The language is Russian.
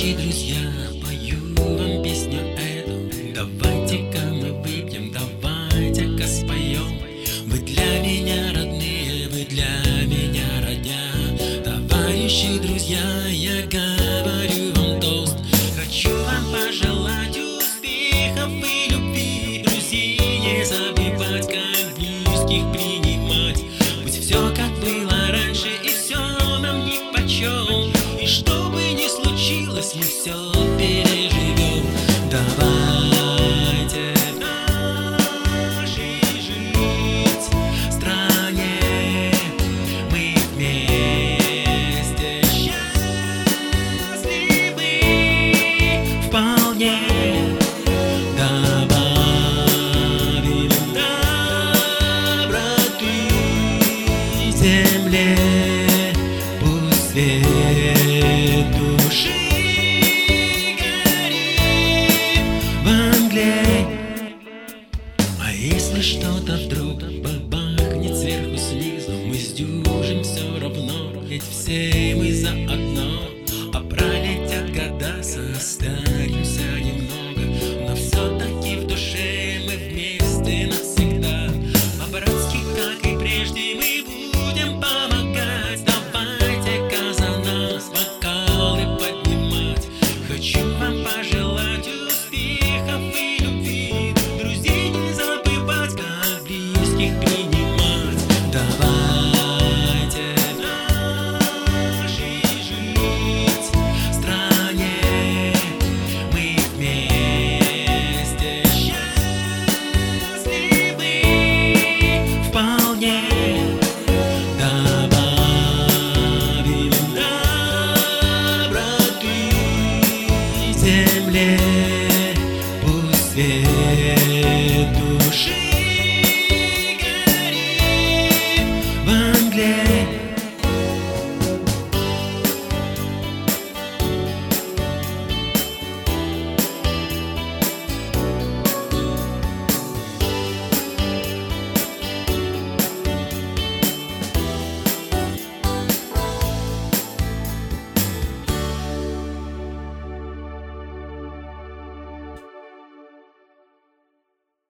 Товарищи, друзья, пою вам песню эту. Давайте-ка мы выпьем, давайте-ка споем. Вы для меня родные, вы для меня родня. Товарищи, друзья, я говорю вам тост. Хочу вам пожелать успехов и любви. Друзей не забывать, как близких принимать. Пусть все как было раньше и все нам нипочем И чтобы не мы все переживем Давайте в нашей жить стране мы вместе счастливы вполне. Добавим доброты земле пусть свет что-то вдруг бабахнет сверху снизу Мы сдюжим все равно, ведь все Добавим доброты земле